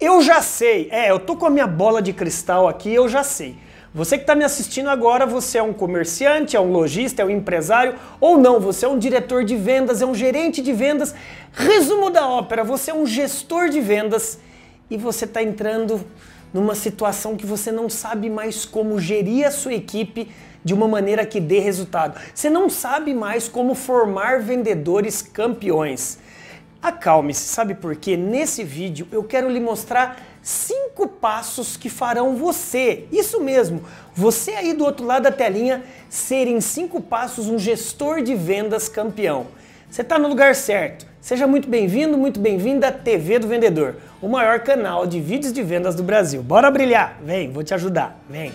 Eu já sei, é, eu tô com a minha bola de cristal aqui, eu já sei. Você que está me assistindo agora, você é um comerciante, é um lojista, é um empresário ou não, você é um diretor de vendas, é um gerente de vendas. Resumo da ópera, você é um gestor de vendas e você está entrando numa situação que você não sabe mais como gerir a sua equipe de uma maneira que dê resultado. Você não sabe mais como formar vendedores campeões. Acalme-se, sabe por quê? Nesse vídeo eu quero lhe mostrar cinco passos que farão você, isso mesmo, você aí do outro lado da telinha, ser em cinco passos um gestor de vendas campeão. Você está no lugar certo. Seja muito bem-vindo, muito bem-vinda à TV do Vendedor, o maior canal de vídeos de vendas do Brasil. Bora brilhar? Vem, vou te ajudar. Vem.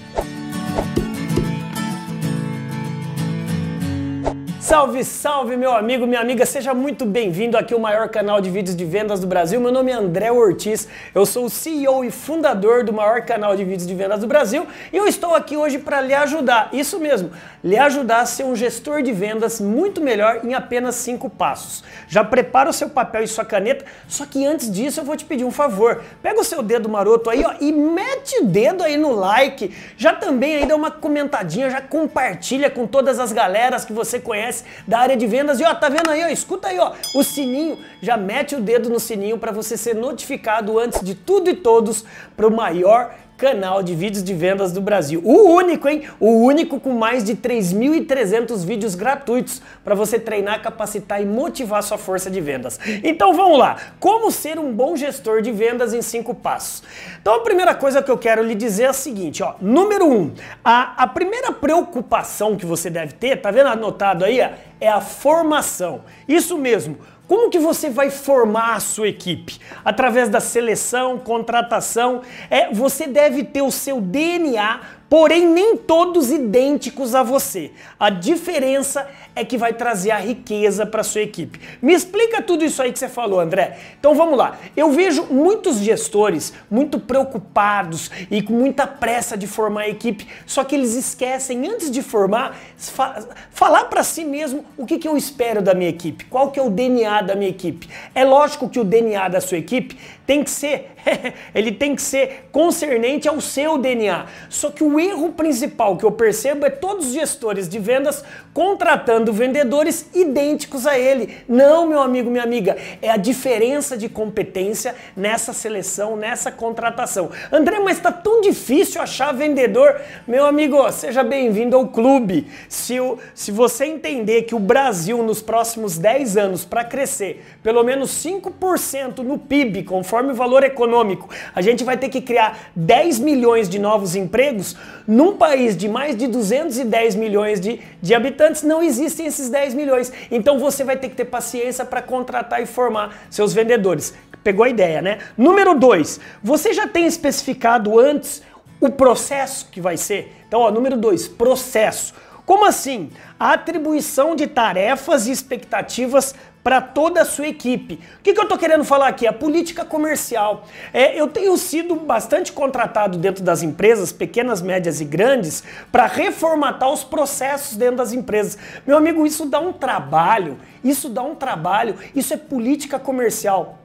Salve, salve, meu amigo, minha amiga, seja muito bem-vindo aqui ao maior canal de vídeos de vendas do Brasil. Meu nome é André Ortiz, eu sou o CEO e fundador do maior canal de vídeos de vendas do Brasil e eu estou aqui hoje para lhe ajudar, isso mesmo, lhe ajudar a ser um gestor de vendas muito melhor em apenas cinco passos. Já prepara o seu papel e sua caneta, só que antes disso eu vou te pedir um favor. Pega o seu dedo maroto aí ó, e mete o dedo aí no like, já também aí dá uma comentadinha, já compartilha com todas as galeras que você conhece da área de vendas. E ó, tá vendo aí, ó, escuta aí, ó, o sininho, já mete o dedo no sininho para você ser notificado antes de tudo e todos para o maior canal de vídeos de vendas do Brasil. O único, hein? O único com mais de 3.300 vídeos gratuitos para você treinar, capacitar e motivar sua força de vendas. Então vamos lá. Como ser um bom gestor de vendas em cinco passos? Então a primeira coisa que eu quero lhe dizer é a seguinte, ó. Número um, a, a primeira preocupação que você deve ter, tá vendo anotado aí? É a formação. Isso mesmo. Como que você vai formar a sua equipe? Através da seleção, contratação. É, você deve ter o seu DNA porém nem todos idênticos a você. A diferença é que vai trazer a riqueza para sua equipe. Me explica tudo isso aí que você falou, André. Então vamos lá. Eu vejo muitos gestores muito preocupados e com muita pressa de formar a equipe, só que eles esquecem antes de formar fa falar para si mesmo o que, que eu espero da minha equipe, qual que é o DNA da minha equipe. É lógico que o DNA da sua equipe tem que ser, ele tem que ser concernente ao seu DNA. Só que o erro principal que eu percebo é todos os gestores de vendas contratando vendedores idênticos a ele. Não, meu amigo, minha amiga, é a diferença de competência nessa seleção, nessa contratação. André, mas está tão difícil achar vendedor. Meu amigo, seja bem-vindo ao clube. Se, o, se você entender que o Brasil nos próximos 10 anos para crescer pelo menos 5% no PIB, conforme o valor econômico, a gente vai ter que criar 10 milhões de novos empregos, num país de mais de 210 milhões de, de habitantes, não existem esses 10 milhões. Então você vai ter que ter paciência para contratar e formar seus vendedores. Pegou a ideia, né? Número 2, você já tem especificado antes o processo que vai ser? Então, ó, número 2, processo. Como assim? A atribuição de tarefas e expectativas para toda a sua equipe. O que, que eu estou querendo falar aqui? A política comercial. É, eu tenho sido bastante contratado dentro das empresas, pequenas, médias e grandes, para reformatar os processos dentro das empresas. Meu amigo, isso dá um trabalho, isso dá um trabalho, isso é política comercial.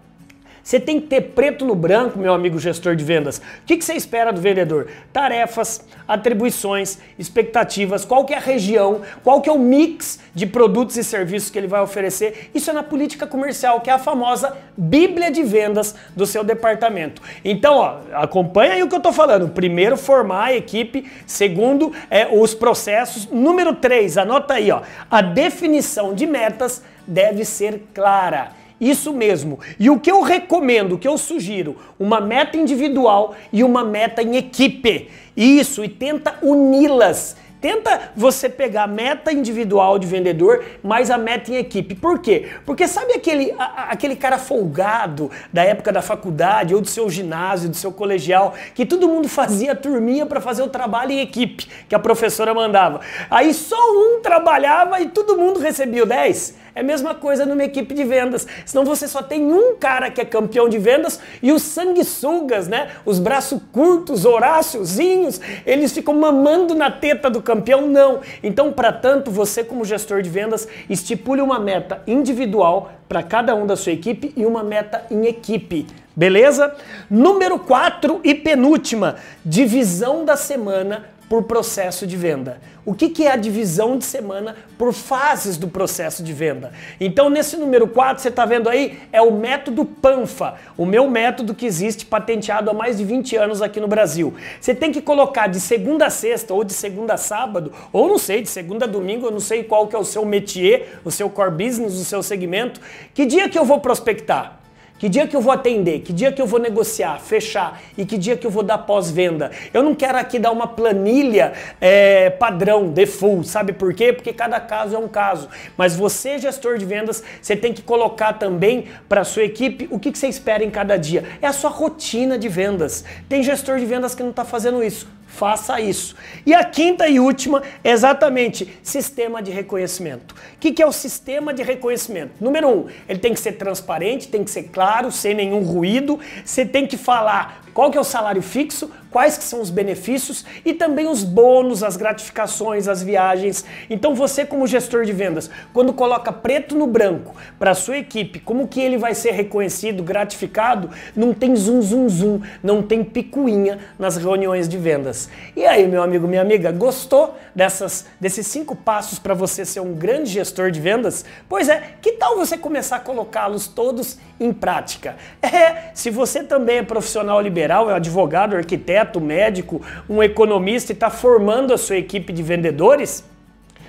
Você tem que ter preto no branco, meu amigo gestor de vendas. O que, você espera do vendedor? Tarefas, atribuições, expectativas, qual que é a região, qual que é o mix de produtos e serviços que ele vai oferecer. Isso é na política comercial, que é a famosa bíblia de vendas do seu departamento. Então, ó, acompanha aí o que eu estou falando. Primeiro, formar a equipe. Segundo, é, os processos. Número três, anota aí, ó. A definição de metas deve ser clara. Isso mesmo. E o que eu recomendo, o que eu sugiro, uma meta individual e uma meta em equipe. Isso, e tenta uni-las. Tenta você pegar a meta individual de vendedor mais a meta em equipe. Por quê? Porque sabe aquele, a, aquele cara folgado da época da faculdade ou do seu ginásio, do seu colegial, que todo mundo fazia turminha para fazer o trabalho em equipe que a professora mandava. Aí só um trabalhava e todo mundo recebia o 10? É a mesma coisa numa equipe de vendas. Senão você só tem um cara que é campeão de vendas e os sanguessugas, né? Os braços curtos, horáciozinhos, eles ficam mamando na teta do campeão. Não. Então, para tanto, você como gestor de vendas, estipule uma meta individual para cada um da sua equipe e uma meta em equipe. Beleza? Número 4 e penúltima, divisão da semana por processo de venda. O que, que é a divisão de semana por fases do processo de venda? Então, nesse número 4, você está vendo aí, é o método PANFA, o meu método que existe patenteado há mais de 20 anos aqui no Brasil. Você tem que colocar de segunda a sexta, ou de segunda a sábado, ou não sei, de segunda a domingo, eu não sei qual que é o seu métier, o seu core business, o seu segmento. Que dia que eu vou prospectar? Que dia que eu vou atender? Que dia que eu vou negociar, fechar? E que dia que eu vou dar pós-venda? Eu não quero aqui dar uma planilha é, padrão, default, sabe por quê? Porque cada caso é um caso. Mas você, gestor de vendas, você tem que colocar também para sua equipe o que, que você espera em cada dia. É a sua rotina de vendas. Tem gestor de vendas que não está fazendo isso faça isso. E a quinta e última é exatamente sistema de reconhecimento. O que, que é o sistema de reconhecimento? Número um, ele tem que ser transparente, tem que ser claro, sem nenhum ruído. Você tem que falar qual que é o salário fixo, quais que são os benefícios e também os bônus, as gratificações, as viagens. Então você como gestor de vendas, quando coloca preto no branco para sua equipe, como que ele vai ser reconhecido, gratificado, não tem zum zum zum, não tem picuinha nas reuniões de vendas. E aí, meu amigo, minha amiga, gostou dessas desses cinco passos para você ser um grande gestor de vendas? Pois é, que tal você começar a colocá-los todos em prática? É, se você também é profissional liberal é advogado, arquiteto, médico, um economista e está formando a sua equipe de vendedores,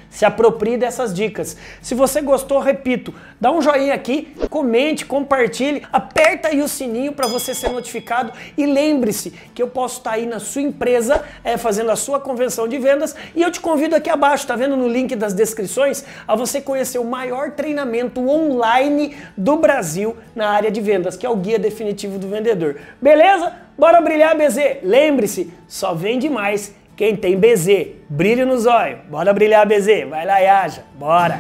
se aproprie dessas dicas. Se você gostou, repito, dá um joinha aqui, comente, compartilhe, aperta aí o sininho para você ser notificado e lembre-se que eu posso estar tá aí na sua empresa é, fazendo a sua convenção de vendas e eu te convido aqui abaixo, tá vendo no link das descrições, a você conhecer o maior treinamento online do Brasil na área de vendas, que é o Guia Definitivo do Vendedor. Beleza? Bora brilhar, BZ! Lembre-se, só vende mais quem tem BZ, brilho nos olhos. Bora brilhar, BZ. Vai lá e haja. Bora.